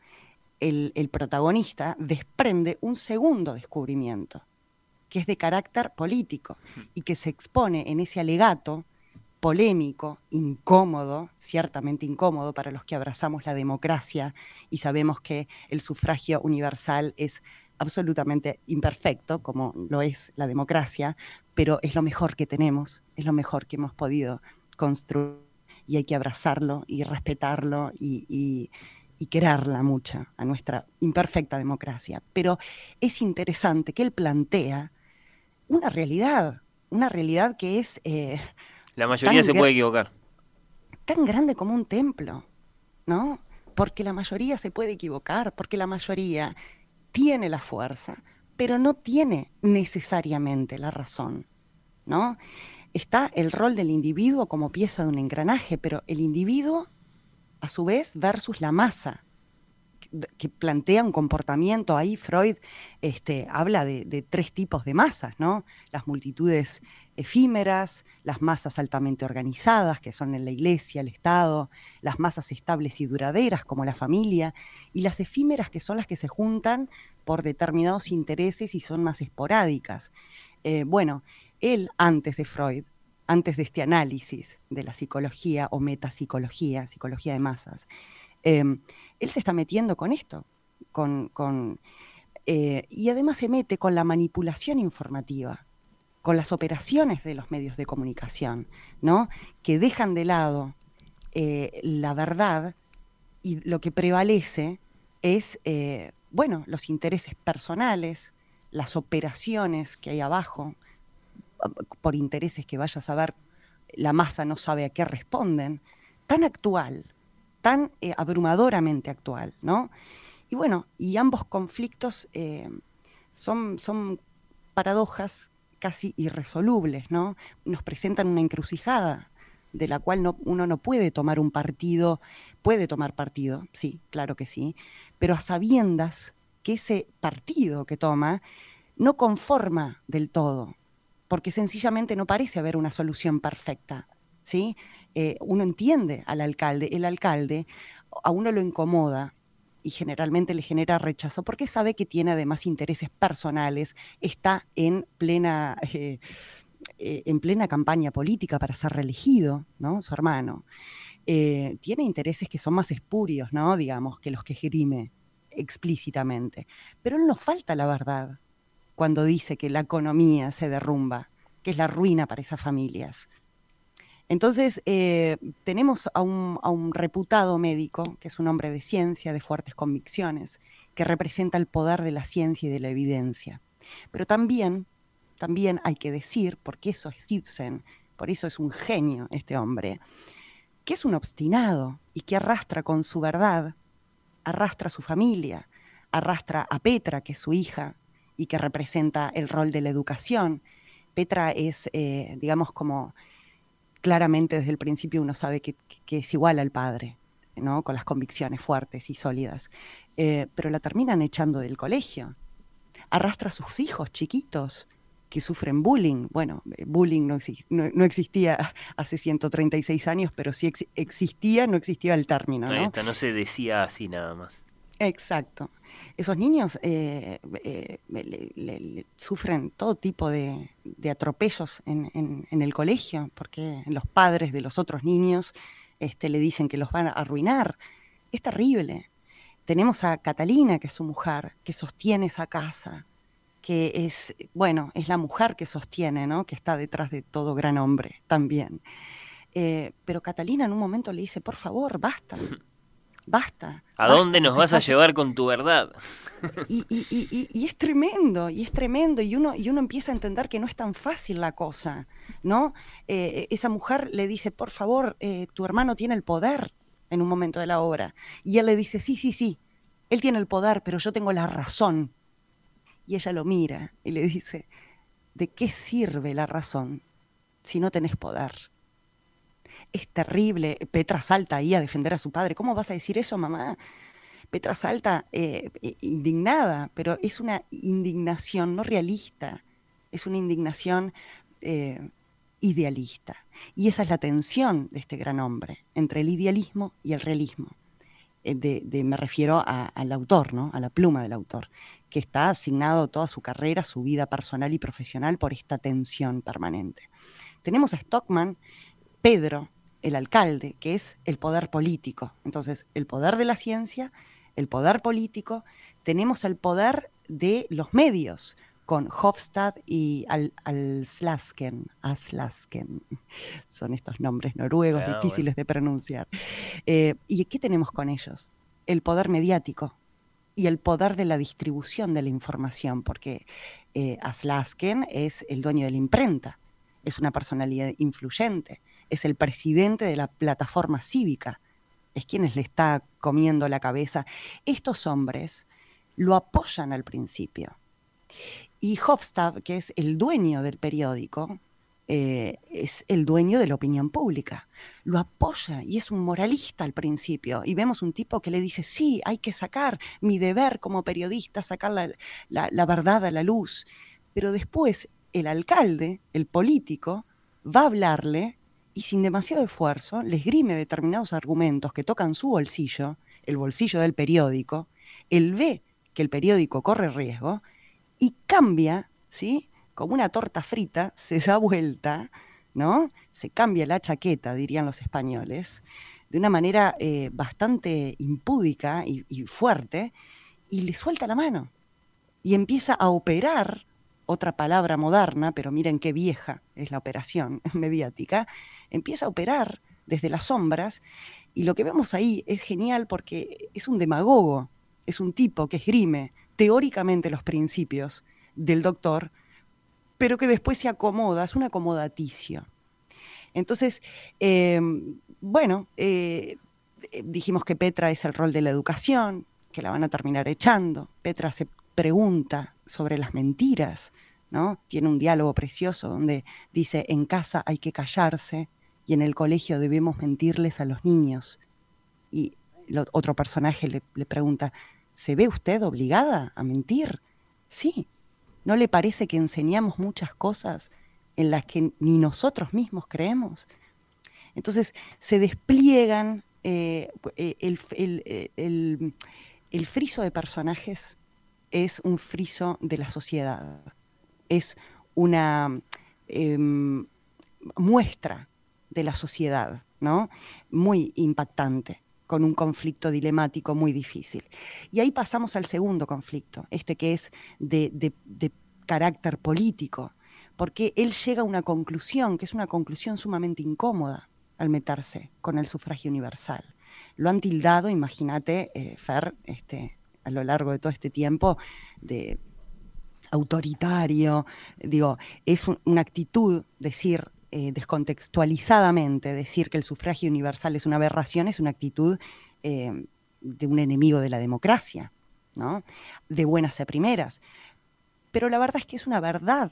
el, el protagonista desprende un segundo descubrimiento, que es de carácter político y que se expone en ese alegato polémico, incómodo, ciertamente incómodo para los que abrazamos la democracia y sabemos que el sufragio universal es absolutamente imperfecto, como lo es la democracia, pero es lo mejor que tenemos, es lo mejor que hemos podido construir y hay que abrazarlo y respetarlo y, quererla mucho a nuestra imperfecta democracia. Pero es interesante que él plantea una realidad, una realidad que es... Eh, la mayoría se puede equivocar. Tan grande como un templo, ¿no? Porque la mayoría se puede equivocar, porque la mayoría tiene la fuerza, pero no tiene necesariamente la razón, ¿no? Está el rol del individuo como pieza de un engranaje, pero el individuo, a su vez, versus la masa, que plantea un comportamiento, ahí Freud este, habla de, tres tipos de masas, ¿no? Las multitudes efímeras, las masas altamente organizadas, que son en la iglesia, el Estado, las masas estables y duraderas, como la familia, y las efímeras, que son las que se juntan por determinados intereses y son más esporádicas. Eh, bueno, él, antes de Freud, antes de este análisis de la psicología o metapsicología, psicología de masas, em, él se está metiendo con esto, con, eh, y además se mete con la manipulación informativa con las operaciones de los medios de comunicación, ¿no? que dejan de lado eh, la verdad y lo que prevalece es, eh, bueno, los intereses personales, las operaciones que hay abajo, por intereses que vaya a saber, la masa no sabe a qué responden, tan actual, tan eh, abrumadoramente actual, ¿no? Y bueno, y ambos conflictos son, son paradojas casi irresolubles, ¿no? Nos presentan una encrucijada de la cual uno no puede tomar un partido, puede tomar partido, sí, claro que sí, pero a sabiendas que ese partido que toma no conforma del todo, porque sencillamente no parece haber una solución perfecta, ¿sí? Eh, uno entiende al alcalde, el alcalde a uno lo incomoda y generalmente le genera rechazo porque sabe que tiene además intereses personales, está en plena, [laughs] eh, eh, en plena campaña política para ser reelegido, ¿no? Su hermano. Tiene intereses que son más espurios, ¿no? Digamos, que los que esgrime explícitamente. Pero no falta la verdad cuando dice que la economía se derrumba, que es la ruina para esas familias. Entonces, eh, tenemos a un, reputado médico, que es un hombre de ciencia, de fuertes convicciones, que representa el poder de la ciencia y de la evidencia. Pero también, también hay que decir, porque eso es Ibsen, por eso es un genio este hombre, que es un obstinado y que arrastra con su verdad, arrastra a su familia, arrastra a Petra, que es su hija, y que representa el rol de la educación. Petra es, eh, digamos, como claramente desde el principio uno sabe que, es igual al padre, ¿no? con las convicciones fuertes y sólidas, eh, pero la terminan echando del colegio. Arrastra a sus hijos chiquitos que sufren bullying. Bueno, eh, bullying no, existía [laughs] hace 136 años, pero sí existía, no existía el término. ¿no? no se decía así nada más. Exacto. Esos niños eh, eh, sufren todo tipo de, atropellos en, el colegio, porque los padres de los otros niños este, le dicen que los van a arruinar. Es terrible. Tenemos a Catalina, que es su mujer, que sostiene esa casa, que es, bueno, es la mujer que sostiene, ¿no? Que está detrás de todo gran hombre también. Eh, pero Catalina en un momento le dice, por favor, basta. [laughs] basta. ¿A dónde nos vas a llevar con tu verdad? [laughs] Y, es tremendo, y es tremendo, y uno, y uno empieza a entender que no es tan fácil la cosa, ¿no? Eh, esa mujer le dice, por favor, eh, tu hermano tiene el poder en un momento de la obra. Y él le dice, sí, sí, sí, él tiene el poder, pero yo tengo la razón. Y ella lo mira y le dice, ¿de qué sirve la razón si no tenés poder? Es terrible. Petra salta ahí a defender a su padre. ¿Cómo vas a decir eso, mamá? Petra salta eh, eh, indignada, pero es una indignación no realista, es una indignación eh, idealista. Y esa es la tensión de este gran hombre entre el idealismo y el realismo. De, me refiero al autor, ¿no? a la pluma del autor, que está asignado toda su carrera, su vida personal y profesional por esta tensión permanente. Tenemos a Stockman, Pedro, el alcalde, que es el poder político. Entonces, el poder de la ciencia, el poder político, tenemos el poder de los medios, con Hofstad y Al, Slasken, Aslasken. Son estos nombres noruegos ah, difíciles de pronunciar. Eh, ¿Y qué tenemos con ellos? El poder mediático y el poder de la distribución de la información, porque eh, Aslasken es el dueño de la imprenta, es una personalidad influyente es el presidente de la plataforma cívica, es quien le está comiendo la cabeza. Estos hombres lo apoyan al principio. Y Hofstad, que es el dueño del periódico, eh, es el dueño de la opinión pública. Lo apoya y es un moralista al principio. Y vemos un tipo que le dice, sí, hay que sacar mi deber como periodista, sacar la verdad a la luz. Pero después el alcalde, el político, va a hablarle y sin demasiado esfuerzo les grime determinados argumentos que tocan su bolsillo, el bolsillo del periódico, él ve que el periódico corre riesgo y cambia, ¿sí? Como una torta frita, [laughs] se da vuelta, ¿no? Se cambia la chaqueta, dirían los españoles, de una manera eh, bastante impúdica y, y fuerte, y le suelta la mano. Y empieza a operar, otra palabra moderna, pero miren qué vieja es la operación [laughs] mediática, empieza a operar desde las sombras y lo que vemos ahí es genial porque es un demagogo, es un tipo que esgrime teóricamente los principios del doctor, pero que después se acomoda, es un acomodaticio. Entonces, em, bueno, eh, dijimos que Petra es el rol de la educación, que la van a terminar echando. Petra se pregunta sobre las mentiras, ¿no? Tiene un diálogo precioso donde dice, en casa hay que callarse, y en el colegio debemos mentirles a los niños. Y otro personaje le, pregunta, ¿se ve usted obligada a mentir? Sí. ¿No le parece que enseñamos muchas cosas en las que ni nosotros mismos creemos? Entonces se despliegan eh, el, el, friso de personajes es un friso de la sociedad, es una em, muestra de la sociedad, ¿no? Muy impactante con un conflicto dilemático muy difícil. Y ahí pasamos al segundo conflicto, este que es de, carácter político, porque él llega a una conclusión, que es una conclusión sumamente incómoda al meterse con el sufragio universal. Lo han tildado, imagínate, eh, Fer, este, a lo largo de todo este tiempo, de autoritario, digo, es una actitud decir eh, descontextualizadamente decir que el sufragio universal es una aberración es una actitud eh, de un enemigo de la democracia, ¿no? De buenas a primeras. Pero la verdad es que es una verdad,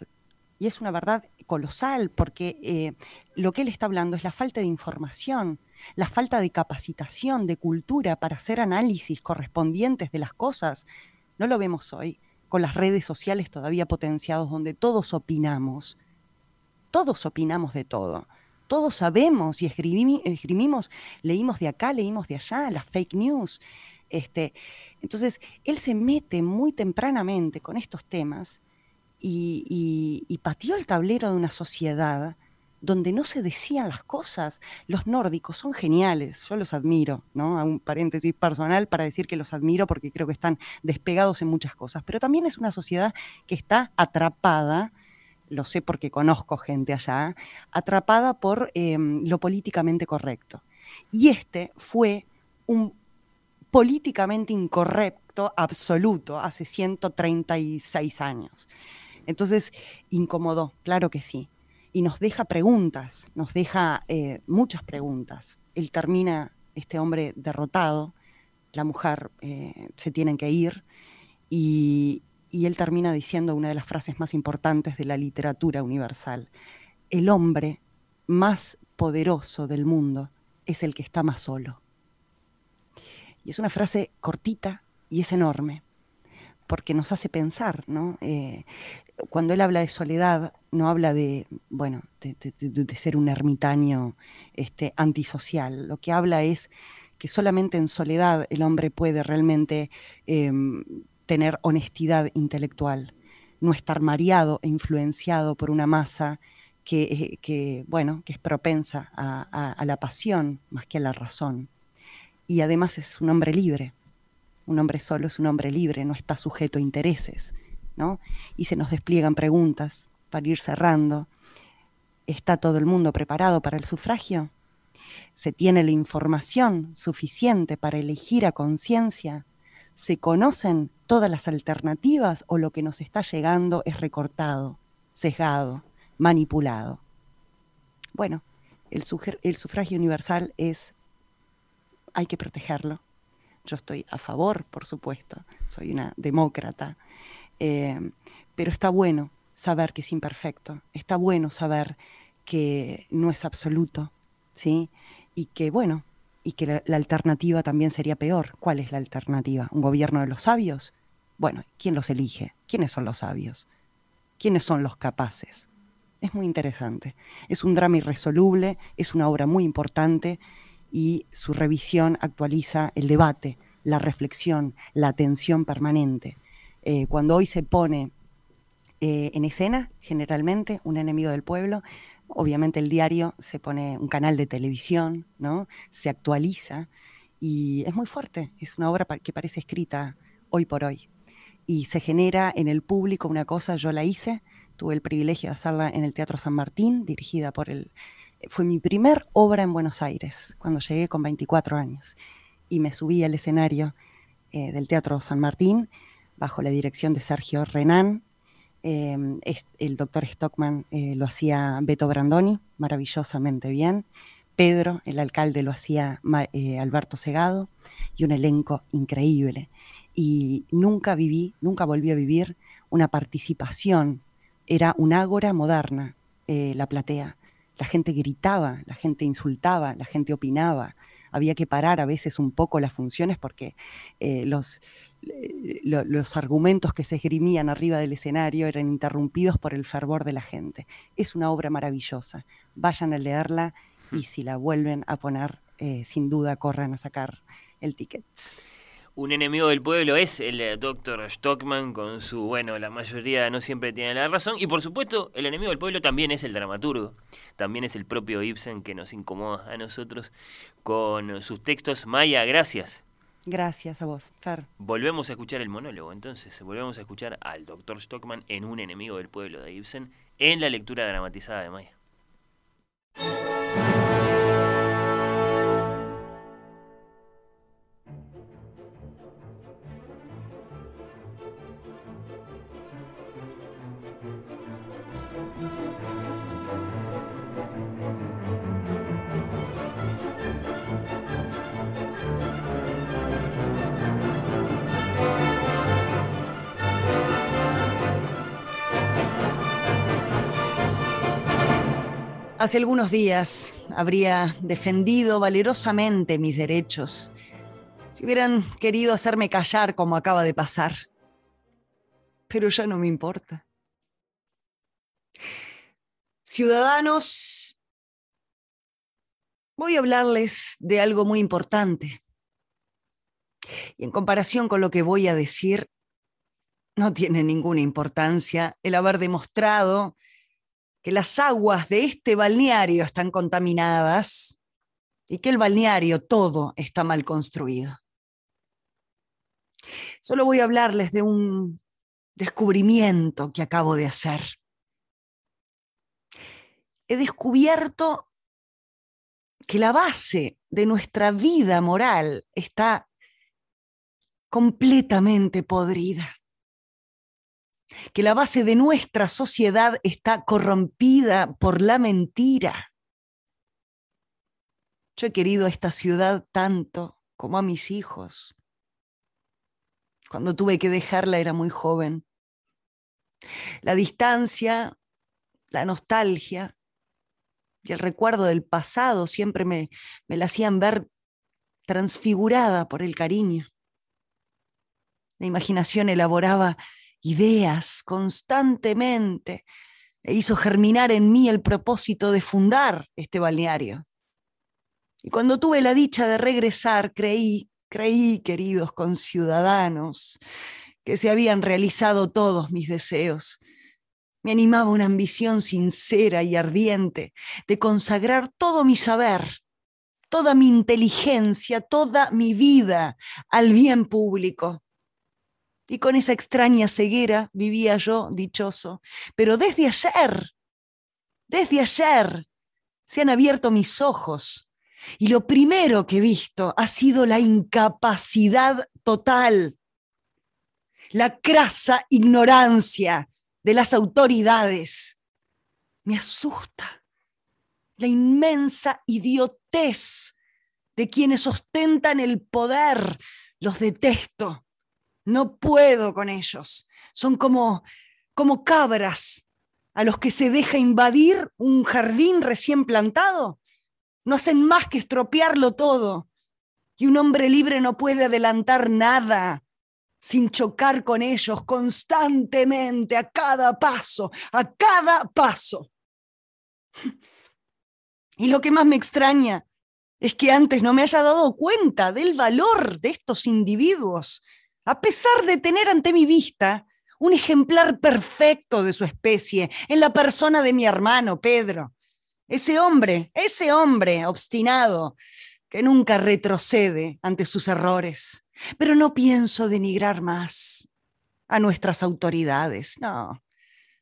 y es una verdad colosal, porque eh, lo que él está hablando es la falta de información, la falta de capacitación, de cultura para hacer análisis correspondientes de las cosas. No lo vemos hoy, con las redes sociales todavía potenciados, donde todos opinamos todos opinamos de todo. Todos sabemos y escribimos, leímos de acá, leímos de allá, las fake news. Este, entonces, él se mete muy tempranamente con estos temas y, pateó el tablero de una sociedad donde no se decían las cosas. Los nórdicos son geniales, yo los admiro, ¿no? A un paréntesis personal para decir que los admiro porque creo que están despegados en muchas cosas, pero también es una sociedad que está atrapada lo sé porque conozco gente allá, atrapada por em, lo políticamente correcto. Y este fue un políticamente incorrecto absoluto hace 136 años. Entonces, incomodó, claro que sí. Y nos deja preguntas, nos deja eh, muchas preguntas. Él termina, este hombre derrotado, la mujer eh, se tiene que ir y, y él termina diciendo una de las frases más importantes de la literatura universal. El hombre más poderoso del mundo es el que está más solo. Y es una frase cortita y es enorme, porque nos hace pensar, ¿no? Eh, cuando él habla de soledad, no habla de, bueno, de, ser un ermitaño este, antisocial. Lo que habla es que solamente en soledad el hombre puede realmente em, tener honestidad intelectual, no estar mareado e influenciado por una masa que, eh, bueno, que es propensa a, la pasión más que a la razón. Y además es un hombre libre. Un hombre solo es un hombre libre, no está sujeto a intereses. Y se nos despliegan preguntas para ir cerrando. ¿Está todo el mundo preparado para el sufragio? ¿Se tiene la información suficiente para elegir a conciencia? ¿Se conocen todas las alternativas o lo que nos está llegando es recortado, sesgado, manipulado? Bueno, el, sufragio universal es, hay que protegerlo. Yo estoy a favor, por supuesto, soy una demócrata, eh, pero está bueno saber que es imperfecto, está bueno saber que no es absoluto, ¿sí? Y que, bueno, y que la, alternativa también sería peor. ¿Cuál es la alternativa? ¿Un gobierno de los sabios? Bueno, ¿quién los elige? ¿Quiénes son los sabios? ¿Quiénes son los capaces? Es muy interesante. Es un drama irresoluble, es una obra muy importante y su revisión actualiza el debate, la reflexión, la atención permanente. Eh, cuando hoy se pone eh, en escena, generalmente, un enemigo del pueblo, Obviamente el diario se pone un canal de televisión, ¿no? Se actualiza y es muy fuerte, es una obra que parece escrita hoy por hoy. Y se genera en el público una cosa, yo la hice, tuve el privilegio de hacerla en el Teatro San Martín, dirigida por el... Fue mi primer obra en Buenos Aires, cuando llegué con 24 años. Y me subí al escenario eh, del Teatro San Martín, bajo la dirección de Sergio Renán, Em, el doctor Stockman eh, lo hacía Beto Brandoni, maravillosamente bien. Pedro, el alcalde, lo hacía eh, Alberto Segado, y un elenco increíble. Y nunca viví, nunca volví a vivir una participación. Era una ágora moderna, eh, la platea. La gente gritaba, la gente insultaba, la gente opinaba. Había que parar a veces un poco las funciones porque los, los argumentos que se esgrimían arriba del escenario eran interrumpidos por el fervor de la gente. Es una obra maravillosa. Vayan a leerla y si la vuelven a poner, eh, sin duda corran a sacar el ticket. Un enemigo del pueblo es el eh, doctor Stockman con su, bueno, la mayoría no siempre tiene la razón. Y por supuesto, el enemigo del pueblo también es el dramaturgo. También es el propio Ibsen que nos incomoda a nosotros con sus textos. Maya, gracias. Gracias a vos, Fer. Volvemos a escuchar el monólogo, entonces. Volvemos a escuchar al doctor Stockman en Un enemigo del pueblo de Ibsen en la lectura dramatizada de Maya. Hace algunos días habría defendido valerosamente mis derechos si hubieran querido hacerme callar como acaba de pasar. Pero ya no me importa. Ciudadanos, voy a hablarles de algo muy importante. Y en comparación con lo que voy a decir, no tiene ninguna importancia el haber demostrado que las aguas de este balneario están contaminadas y que el balneario todo está mal construido. Solo voy a hablarles de un descubrimiento que acabo de hacer. He descubierto que la base de nuestra vida moral está completamente podrida que la base de nuestra sociedad está corrompida por la mentira. Yo he querido esta ciudad tanto como a mis hijos. Cuando tuve que dejarla era muy joven. La distancia, la nostalgia y el recuerdo del pasado siempre me, me la hacían ver transfigurada por el cariño. La imaginación elaboraba ideas constantemente e hizo germinar en mí el propósito de fundar este balneario. Y cuando tuve la dicha de regresar, creí, creí, queridos conciudadanos, que se habían realizado todos mis deseos. Me animaba una ambición sincera y ardiente de consagrar todo mi saber, toda mi inteligencia, toda mi vida al bien público y con esa extraña ceguera vivía yo dichoso. Pero desde ayer, desde ayer, se han abierto mis ojos y lo primero que he visto ha sido la incapacidad total, la crasa ignorancia de las autoridades. Me asusta la inmensa idiotez de quienes ostentan el poder. Los detesto no puedo con ellos. Son como, como cabras a los que se deja invadir un jardín recién plantado. No hacen más que estropearlo todo. Y un hombre libre no puede adelantar nada sin chocar con ellos constantemente, a cada paso, a cada paso. [laughs] Y lo que más me extraña es que antes no me haya dado cuenta del valor de estos individuos a pesar de tener ante mi vista un ejemplar perfecto de su especie en la persona de mi hermano Pedro. Ese hombre, ese hombre obstinado que nunca retrocede ante sus errores. Pero no pienso denigrar más a nuestras autoridades, no.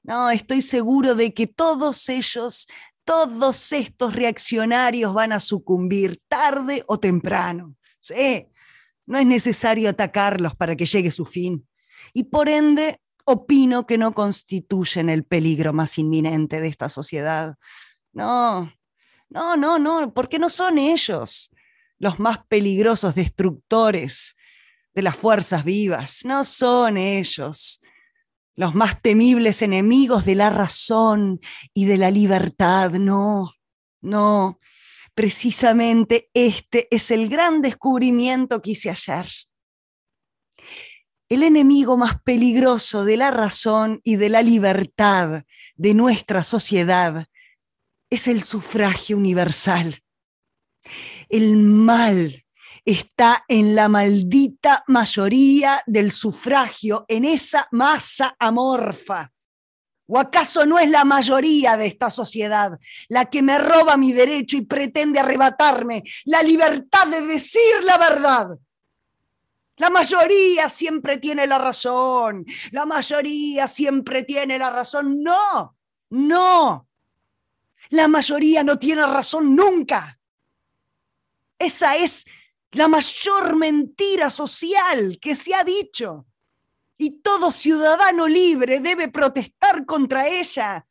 No, estoy seguro de que todos ellos, todos estos reaccionarios van a sucumbir tarde o temprano. Sí, no es necesario atacarlos para que llegue su fin. Y por ende, opino que no constituyen el peligro más inminente de esta sociedad. No, no, no, no, porque no son ellos los más peligrosos destructores de las fuerzas vivas. No son ellos los más temibles enemigos de la razón y de la libertad. No, no. Precisamente este es el gran descubrimiento que hice ayer. El enemigo más peligroso de la razón y de la libertad de nuestra sociedad es el sufragio universal. El mal está en la maldita mayoría del sufragio, en esa masa amorfa. ¿O acaso no es la mayoría de esta sociedad la que me roba mi derecho y pretende arrebatarme la libertad de decir la verdad? La mayoría siempre tiene la razón. La mayoría siempre tiene la razón. No, no. La mayoría no tiene razón nunca. Esa es la mayor mentira social que se ha dicho. Y todo ciudadano libre debe protestar contra ella.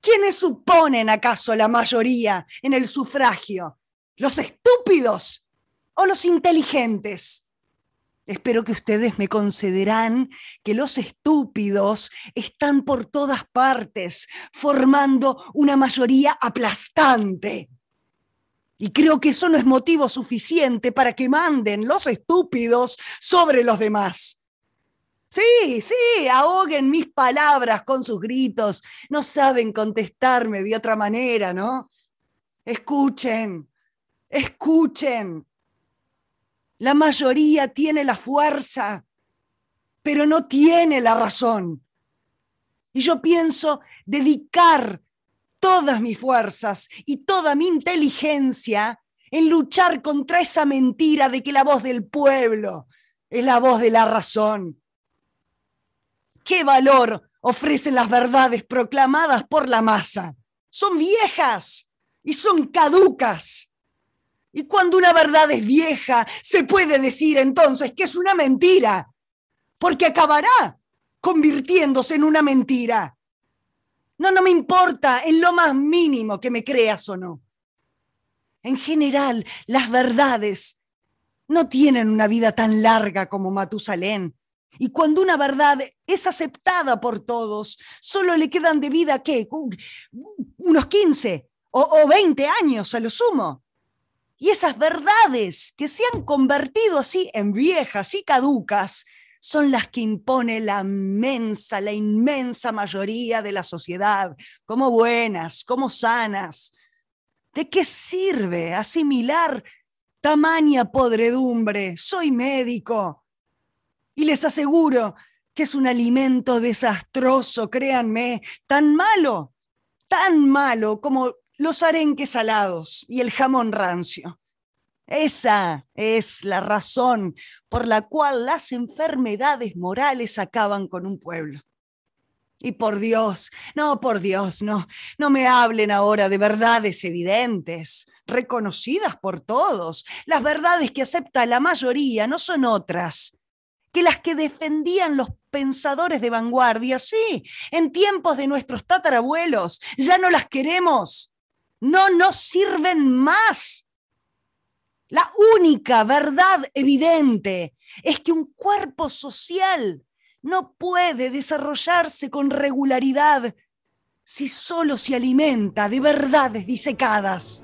¿Quiénes suponen acaso la mayoría en el sufragio? ¿Los estúpidos o los inteligentes? Espero que ustedes me concederán que los estúpidos están por todas partes, formando una mayoría aplastante. Y creo que eso no es motivo suficiente para que manden los estúpidos sobre los demás. Sí, sí, ahoguen mis palabras con sus gritos. No saben contestarme de otra manera, ¿no? Escuchen, escuchen. La mayoría tiene la fuerza, pero no tiene la razón. Y yo pienso dedicar todas mis fuerzas y toda mi inteligencia en luchar contra esa mentira de que la voz del pueblo es la voz de la razón. ¿Qué valor ofrecen las verdades proclamadas por la masa? Son viejas y son caducas. Y cuando una verdad es vieja, se puede decir entonces que es una mentira, porque acabará convirtiéndose en una mentira. No, no me importa en lo más mínimo que me creas o no. En general, las verdades no tienen una vida tan larga como Matusalén. Y cuando una verdad es aceptada por todos, solo le quedan de vida, ¿qué? Unos 15 o, o 20 años a lo sumo. Y esas verdades que se han convertido así en viejas y caducas, son las que impone la inmensa, la inmensa mayoría de la sociedad, como buenas, como sanas. ¿De qué sirve asimilar tamaña podredumbre? Soy médico y les aseguro que es un alimento desastroso, créanme, tan malo, tan malo como los arenques salados y el jamón rancio. Esa es la razón por la cual las enfermedades morales acaban con un pueblo. Y por Dios, no, por Dios, no, no me hablen ahora de verdades evidentes, reconocidas por todos. Las verdades que acepta la mayoría no son otras que las que defendían los pensadores de vanguardia. Sí, en tiempos de nuestros tatarabuelos, ya no las queremos. No nos sirven más. La única verdad evidente es que un cuerpo social no puede desarrollarse con regularidad si solo se alimenta de verdades disecadas.